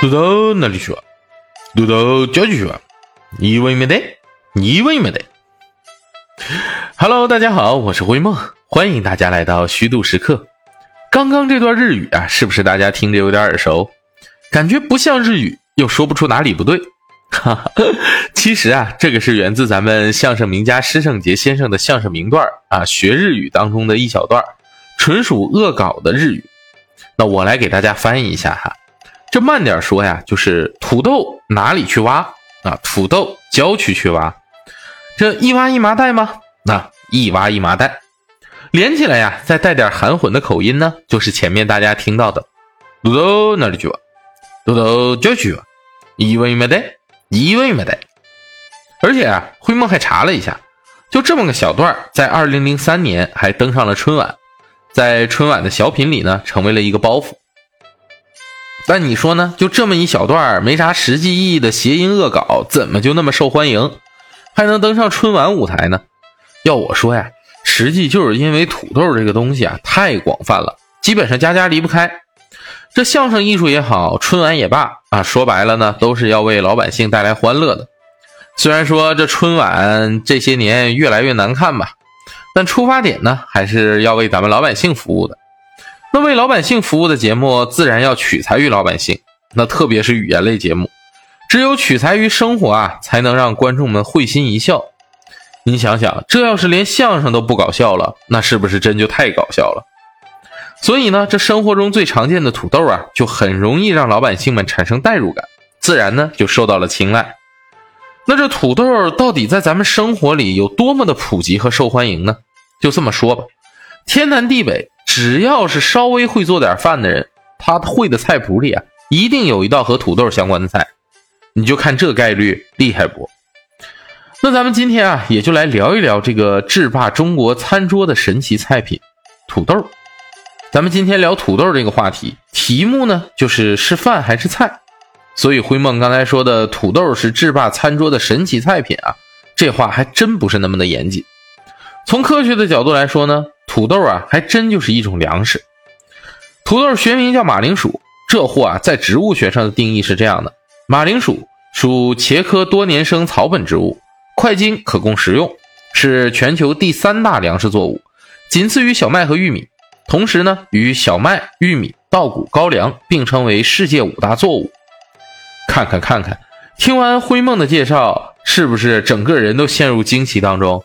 土豆哪里去了？土豆交去了，一问没得，一问没得。Hello，大家好，我是灰梦，欢迎大家来到虚度时刻。刚刚这段日语啊，是不是大家听着有点耳熟？感觉不像日语，又说不出哪里不对。哈哈，其实啊，这个是源自咱们相声名家施圣杰先生的相声名段啊，学日语当中的一小段，纯属恶搞的日语。那我来给大家翻译一下哈。这慢点说呀，就是土豆哪里去挖啊？土豆郊区去挖，这一挖一麻袋吗？那一挖一麻袋，连起来呀，再带点含混的口音呢，就是前面大家听到的土豆哪里去挖？土豆郊区挖，一挖一麻袋，一挖一麻袋。而且啊，灰梦还查了一下，就这么个小段，在二零零三年还登上了春晚，在春晚的小品里呢，成为了一个包袱。但你说呢？就这么一小段没啥实际意义的谐音恶搞，怎么就那么受欢迎，还能登上春晚舞台呢？要我说呀，实际就是因为土豆这个东西啊太广泛了，基本上家家离不开。这相声艺术也好，春晚也罢啊，说白了呢，都是要为老百姓带来欢乐的。虽然说这春晚这些年越来越难看吧，但出发点呢，还是要为咱们老百姓服务的。那为老百姓服务的节目，自然要取材于老百姓。那特别是语言类节目，只有取材于生活啊，才能让观众们会心一笑。你想想，这要是连相声都不搞笑了，那是不是真就太搞笑了？所以呢，这生活中最常见的土豆啊，就很容易让老百姓们产生代入感，自然呢就受到了青睐。那这土豆到底在咱们生活里有多么的普及和受欢迎呢？就这么说吧，天南地北。只要是稍微会做点饭的人，他会的菜谱里啊，一定有一道和土豆相关的菜。你就看这概率厉害不？那咱们今天啊，也就来聊一聊这个制霸中国餐桌的神奇菜品——土豆。咱们今天聊土豆这个话题，题目呢就是是饭还是菜。所以灰梦刚才说的土豆是制霸餐桌的神奇菜品啊，这话还真不是那么的严谨。从科学的角度来说呢。土豆啊，还真就是一种粮食。土豆学名叫马铃薯，这货啊，在植物学上的定义是这样的：马铃薯属茄科多年生草本植物，块茎可供食用，是全球第三大粮食作物，仅次于小麦和玉米。同时呢，与小麦、玉米、稻谷、高粱并称为世界五大作物。看看看看，听完灰梦的介绍，是不是整个人都陷入惊奇当中？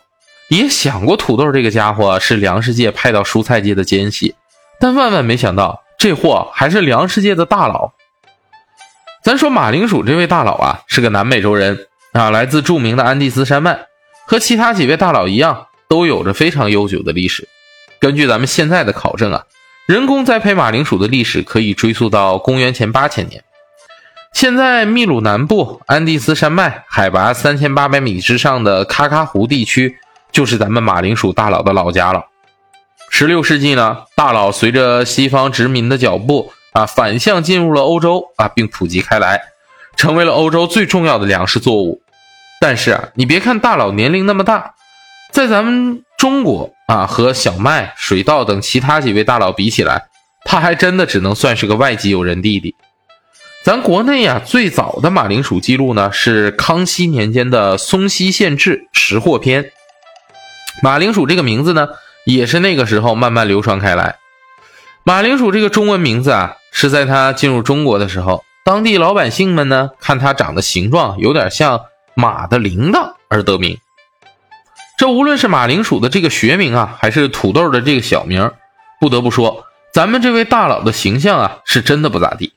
也想过土豆这个家伙是粮食界派到蔬菜界的奸细，但万万没想到这货还是粮食界的大佬。咱说马铃薯这位大佬啊，是个南美洲人啊，来自著名的安第斯山脉，和其他几位大佬一样，都有着非常悠久的历史。根据咱们现在的考证啊，人工栽培马铃薯的历史可以追溯到公元前八千年。现在秘鲁南部安第斯山脉海拔三千八百米之上的喀喀湖地区。就是咱们马铃薯大佬的老家了。十六世纪呢，大佬随着西方殖民的脚步啊，反向进入了欧洲啊，并普及开来，成为了欧洲最重要的粮食作物。但是啊，你别看大佬年龄那么大，在咱们中国啊，和小麦、水稻等其他几位大佬比起来，他还真的只能算是个外籍友人弟弟。咱国内呀，最早的马铃薯记录呢，是康熙年间的《松溪县志识货篇》。马铃薯这个名字呢，也是那个时候慢慢流传开来。马铃薯这个中文名字啊，是在它进入中国的时候，当地老百姓们呢看它长的形状有点像马的铃铛而得名。这无论是马铃薯的这个学名啊，还是土豆的这个小名，不得不说，咱们这位大佬的形象啊，是真的不咋地。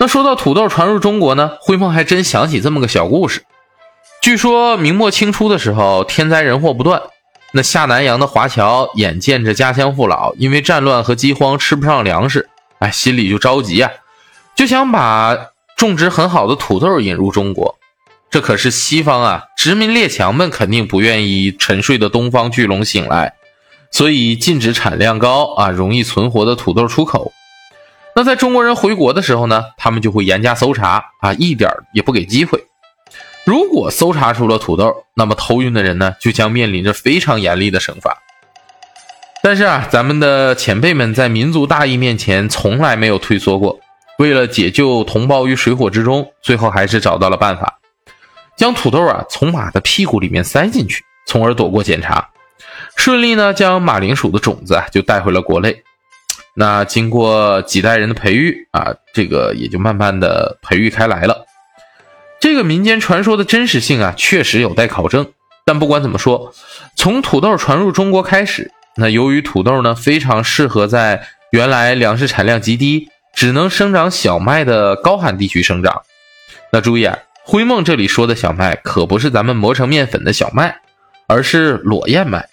那说到土豆传入中国呢，灰梦还真想起这么个小故事。据说明末清初的时候，天灾人祸不断。那下南洋的华侨眼见着家乡父老因为战乱和饥荒吃不上粮食，哎，心里就着急啊，就想把种植很好的土豆引入中国。这可是西方啊，殖民列强们肯定不愿意沉睡的东方巨龙醒来，所以禁止产量高啊、容易存活的土豆出口。那在中国人回国的时候呢，他们就会严加搜查啊，一点也不给机会。如果搜查出了土豆，那么偷运的人呢，就将面临着非常严厉的惩罚。但是啊，咱们的前辈们在民族大义面前从来没有退缩过。为了解救同胞于水火之中，最后还是找到了办法，将土豆啊从马的屁股里面塞进去，从而躲过检查，顺利呢将马铃薯的种子啊就带回了国内。那经过几代人的培育啊，这个也就慢慢的培育开来了。这个民间传说的真实性啊，确实有待考证。但不管怎么说，从土豆传入中国开始，那由于土豆呢非常适合在原来粮食产量极低、只能生长小麦的高寒地区生长。那注意啊，灰梦这里说的小麦可不是咱们磨成面粉的小麦，而是裸燕麦。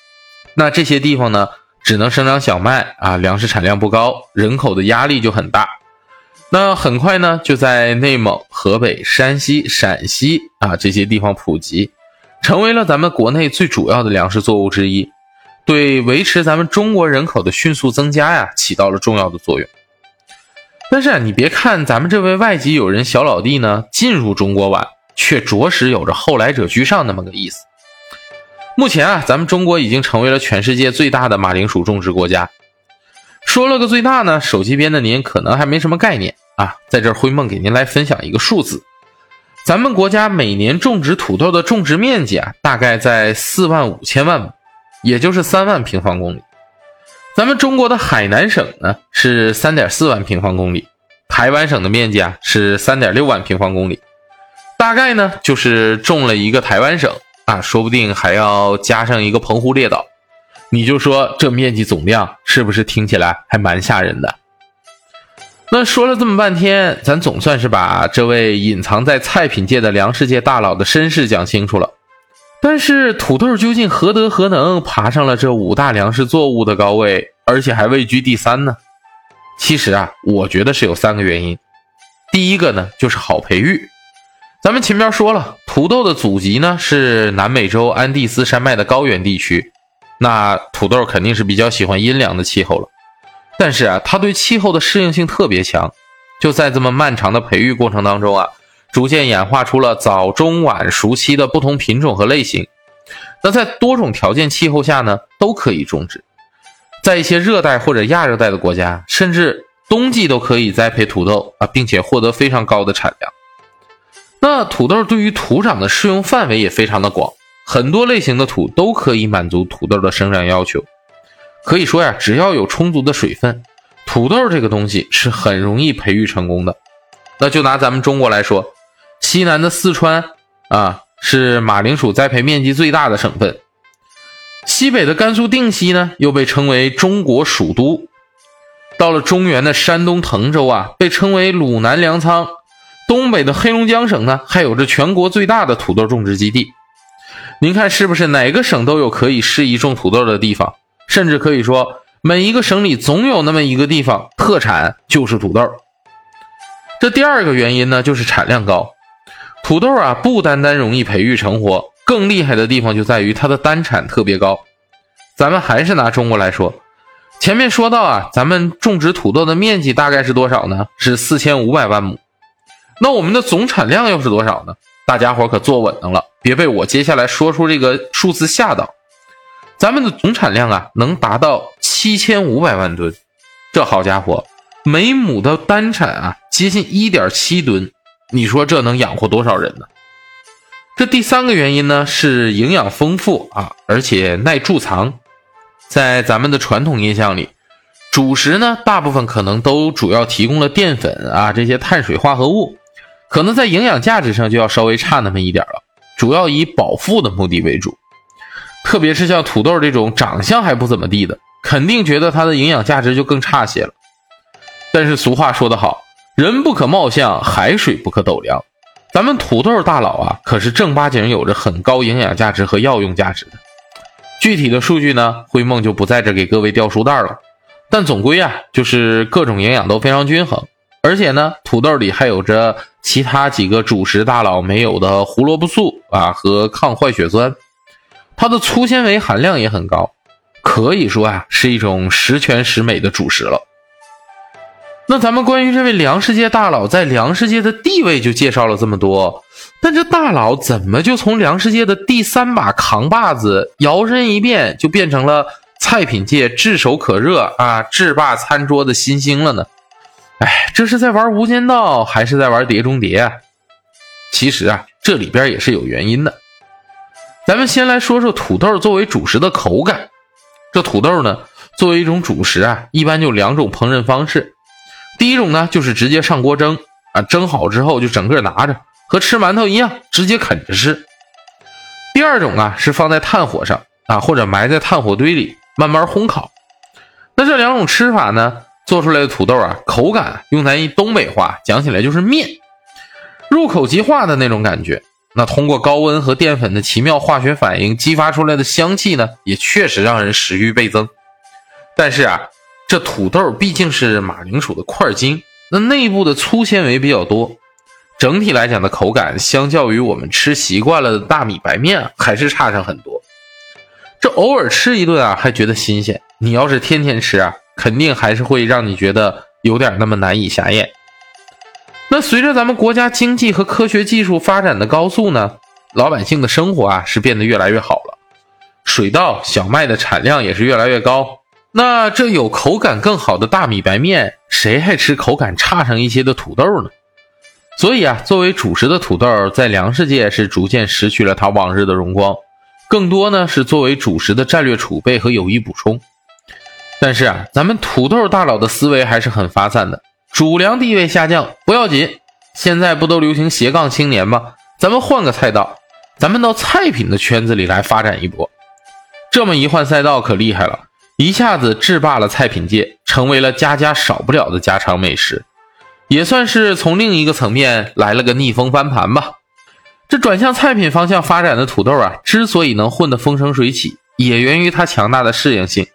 那这些地方呢？只能生长小麦啊，粮食产量不高，人口的压力就很大。那很快呢，就在内蒙、河北、山西、陕西啊这些地方普及，成为了咱们国内最主要的粮食作物之一，对维持咱们中国人口的迅速增加呀，起到了重要的作用。但是啊，你别看咱们这位外籍友人小老弟呢，进入中国晚，却着实有着后来者居上那么个意思。目前啊，咱们中国已经成为了全世界最大的马铃薯种植国家。说了个最大呢，手机边的您可能还没什么概念啊。在这儿，灰梦给您来分享一个数字：咱们国家每年种植土豆的种植面积啊，大概在四万五千万亩，也就是三万平方公里。咱们中国的海南省呢是三点四万平方公里，台湾省的面积啊是三点六万平方公里，大概呢就是种了一个台湾省。啊，说不定还要加上一个澎湖列岛，你就说这面积总量是不是听起来还蛮吓人的？那说了这么半天，咱总算是把这位隐藏在菜品界的粮食界大佬的身世讲清楚了。但是土豆究竟何德何能，爬上了这五大粮食作物的高位，而且还位居第三呢？其实啊，我觉得是有三个原因。第一个呢，就是好培育。咱们前面说了，土豆的祖籍呢是南美洲安第斯山脉的高原地区，那土豆肯定是比较喜欢阴凉的气候了。但是啊，它对气候的适应性特别强，就在这么漫长的培育过程当中啊，逐渐演化出了早中晚熟期的不同品种和类型。那在多种条件气候下呢，都可以种植。在一些热带或者亚热带的国家，甚至冬季都可以栽培土豆啊，并且获得非常高的产量。那土豆对于土壤的适用范围也非常的广，很多类型的土都可以满足土豆的生长要求。可以说呀，只要有充足的水分，土豆这个东西是很容易培育成功的。那就拿咱们中国来说，西南的四川啊，是马铃薯栽培面积最大的省份；西北的甘肃定西呢，又被称为中国蜀都；到了中原的山东滕州啊，被称为鲁南粮仓。东北的黑龙江省呢，还有着全国最大的土豆种植基地。您看是不是哪个省都有可以适宜种土豆的地方？甚至可以说，每一个省里总有那么一个地方特产就是土豆。这第二个原因呢，就是产量高。土豆啊，不单单容易培育成活，更厉害的地方就在于它的单产特别高。咱们还是拿中国来说，前面说到啊，咱们种植土豆的面积大概是多少呢？是四千五百万亩。那我们的总产量又是多少呢？大家伙可坐稳当了，别被我接下来说出这个数字吓到。咱们的总产量啊，能达到七千五百万吨，这好家伙，每亩的单产啊，接近一点七吨。你说这能养活多少人呢？这第三个原因呢，是营养丰富啊，而且耐贮藏。在咱们的传统印象里，主食呢，大部分可能都主要提供了淀粉啊这些碳水化合物。可能在营养价值上就要稍微差那么一点了，主要以饱腹的目的为主。特别是像土豆这种长相还不怎么地的，肯定觉得它的营养价值就更差些了。但是俗话说得好，人不可貌相，海水不可斗量。咱们土豆大佬啊，可是正八经有着很高营养价值和药用价值的。具体的数据呢，灰梦就不在这给各位掉书袋了。但总归啊，就是各种营养都非常均衡。而且呢，土豆里还有着其他几个主食大佬没有的胡萝卜素啊和抗坏血酸，它的粗纤维含量也很高，可以说啊是一种十全十美的主食了。那咱们关于这位粮食界大佬在粮食界的地位就介绍了这么多，但这大佬怎么就从粮食界的第三把扛把子摇身一变就变成了菜品界炙手可热啊，制霸餐桌的新星了呢？哎，这是在玩无间道还是在玩碟中谍啊？其实啊，这里边也是有原因的。咱们先来说说土豆作为主食的口感。这土豆呢，作为一种主食啊，一般就两种烹饪方式。第一种呢，就是直接上锅蒸啊，蒸好之后就整个拿着，和吃馒头一样，直接啃着吃。第二种啊，是放在炭火上啊，或者埋在炭火堆里慢慢烘烤。那这两种吃法呢，做出来的土豆啊，口感用咱一东北话讲起来就是面，入口即化的那种感觉。那通过高温和淀粉的奇妙化学反应激发出来的香气呢，也确实让人食欲倍增。但是啊，这土豆毕竟是马铃薯的块茎，那内部的粗纤维比较多，整体来讲的口感，相较于我们吃习惯了的大米白面，还是差上很多。这偶尔吃一顿啊，还觉得新鲜；你要是天天吃啊，肯定还是会让你觉得有点那么难以下咽。那随着咱们国家经济和科学技术发展的高速呢，老百姓的生活啊是变得越来越好了，水稻、小麦的产量也是越来越高。那这有口感更好的大米白面，谁还吃口感差上一些的土豆呢？所以啊，作为主食的土豆在粮食界是逐渐失去了它往日的荣光，更多呢是作为主食的战略储备和有益补充。但是啊，咱们土豆大佬的思维还是很发散的。主粮地位下降不要紧，现在不都流行斜杠青年吗？咱们换个赛道，咱们到菜品的圈子里来发展一波。这么一换赛道可厉害了，一下子制霸了菜品界，成为了家家少不了的家常美食，也算是从另一个层面来了个逆风翻盘吧。这转向菜品方向发展的土豆啊，之所以能混得风生水起，也源于它强大的适应性。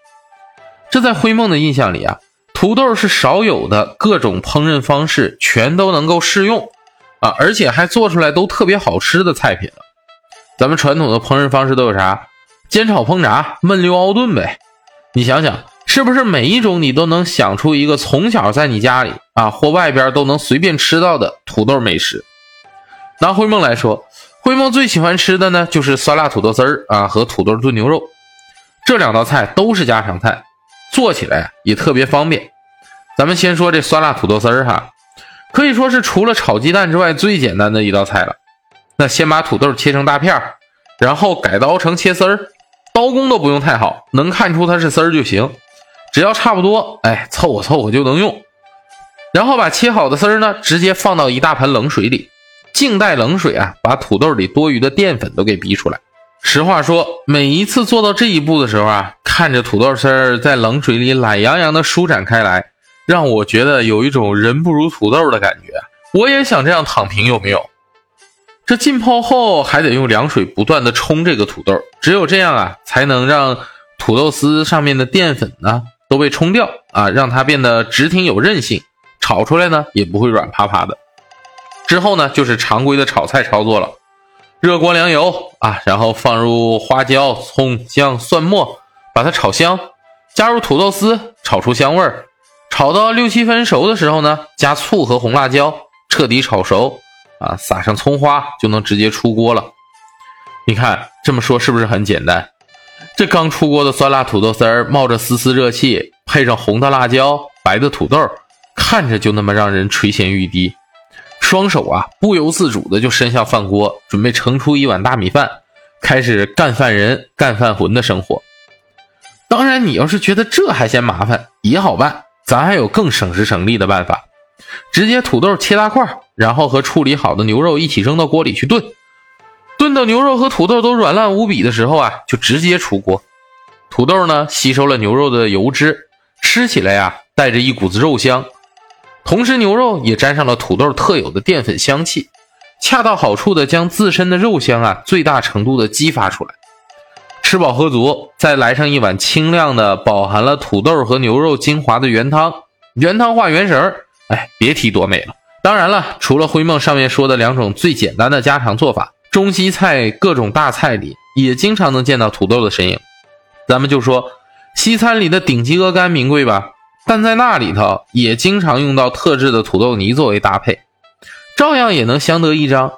这在灰梦的印象里啊。土豆是少有的各种烹饪方式全都能够适用啊，而且还做出来都特别好吃的菜品了。咱们传统的烹饪方式都有啥？煎炒烹炸、焖溜熬炖呗。你想想，是不是每一种你都能想出一个从小在你家里啊或外边都能随便吃到的土豆美食？拿灰梦来说，灰梦最喜欢吃的呢就是酸辣土豆丝儿啊和土豆炖牛肉，这两道菜都是家常菜。做起来也特别方便。咱们先说这酸辣土豆丝儿哈，可以说是除了炒鸡蛋之外最简单的一道菜了。那先把土豆切成大片儿，然后改刀成切丝儿，刀工都不用太好，能看出它是丝儿就行。只要差不多，哎，凑合凑合就能用。然后把切好的丝儿呢，直接放到一大盆冷水里，静待冷水啊，把土豆里多余的淀粉都给逼出来。实话说，每一次做到这一步的时候啊，看着土豆丝儿在冷水里懒洋洋的舒展开来，让我觉得有一种人不如土豆的感觉。我也想这样躺平，有没有？这浸泡后还得用凉水不断的冲这个土豆，只有这样啊，才能让土豆丝上面的淀粉呢都被冲掉啊，让它变得直挺有韧性，炒出来呢也不会软趴趴的。之后呢，就是常规的炒菜操作了。热锅凉油啊，然后放入花椒、葱、姜、蒜末，把它炒香。加入土豆丝，炒出香味儿。炒到六七分熟的时候呢，加醋和红辣椒，彻底炒熟啊，撒上葱花就能直接出锅了。你看这么说是不是很简单？这刚出锅的酸辣土豆丝儿，冒着丝丝热气，配上红的辣椒、白的土豆，看着就那么让人垂涎欲滴。双手啊，不由自主的就伸向饭锅，准备盛出一碗大米饭，开始干饭人、干饭魂的生活。当然，你要是觉得这还嫌麻烦，也好办，咱还有更省时省力的办法，直接土豆切大块，然后和处理好的牛肉一起扔到锅里去炖，炖到牛肉和土豆都软烂无比的时候啊，就直接出锅。土豆呢，吸收了牛肉的油脂，吃起来呀，带着一股子肉香。同时，牛肉也沾上了土豆特有的淀粉香气，恰到好处的将自身的肉香啊最大程度的激发出来。吃饱喝足，再来上一碗清亮的、饱含了土豆和牛肉精华的原汤，原汤化原食儿，哎，别提多美了。当然了，除了灰梦上面说的两种最简单的家常做法，中西菜各种大菜里也经常能见到土豆的身影。咱们就说西餐里的顶级鹅肝名贵吧。但在那里头也经常用到特制的土豆泥作为搭配，照样也能相得益彰。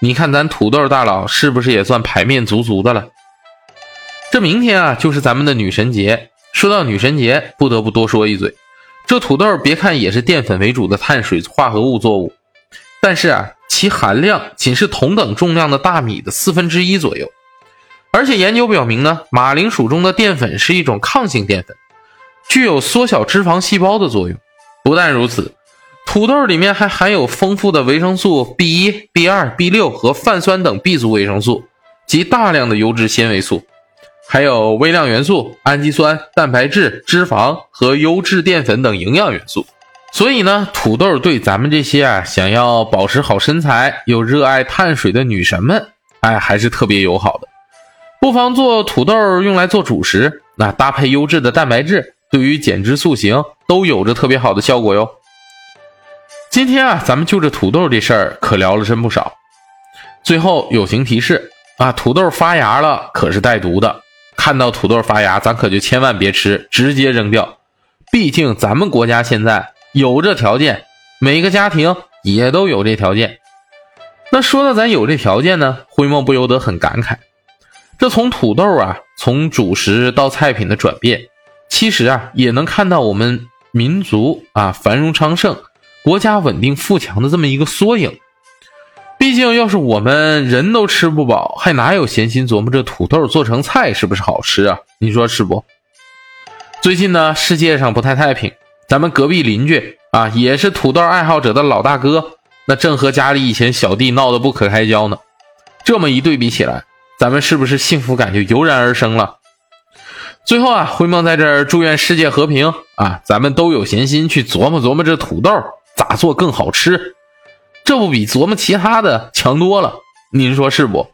你看咱土豆大佬是不是也算排面足足的了？这明天啊，就是咱们的女神节。说到女神节，不得不多说一嘴。这土豆别看也是淀粉为主的碳水化合物作物，但是啊，其含量仅是同等重量的大米的四分之一左右。而且研究表明呢，马铃薯中的淀粉是一种抗性淀粉，具有缩小脂肪细胞的作用。不但如此，土豆里面还含有丰富的维生素 B 一、B 二、B 六和泛酸等 B 族维生素及大量的优质纤维素。还有微量元素、氨基酸、蛋白质、脂肪和优质淀粉等营养元素，所以呢，土豆对咱们这些啊想要保持好身材又热爱碳水的女神们，哎，还是特别友好的。不妨做土豆用来做主食，那搭配优质的蛋白质，对于减脂塑形都有着特别好的效果哟。今天啊，咱们就这土豆这事儿可聊了真不少。最后友情提示啊，土豆发芽了可是带毒的。看到土豆发芽，咱可就千万别吃，直接扔掉。毕竟咱们国家现在有这条件，每个家庭也都有这条件。那说到咱有这条件呢，灰梦不由得很感慨。这从土豆啊，从主食到菜品的转变，其实啊，也能看到我们民族啊繁荣昌盛、国家稳定富强的这么一个缩影。毕竟，要是我们人都吃不饱，还哪有闲心琢磨这土豆做成菜是不是好吃啊？你说是不？最近呢，世界上不太太平，咱们隔壁邻居啊，也是土豆爱好者的老大哥，那正和家里以前小弟闹得不可开交呢。这么一对比起来，咱们是不是幸福感就油然而生了？最后啊，灰梦在这儿祝愿世界和平啊，咱们都有闲心去琢磨琢磨这土豆咋做更好吃。这不比琢磨其他的强多了，您说是不？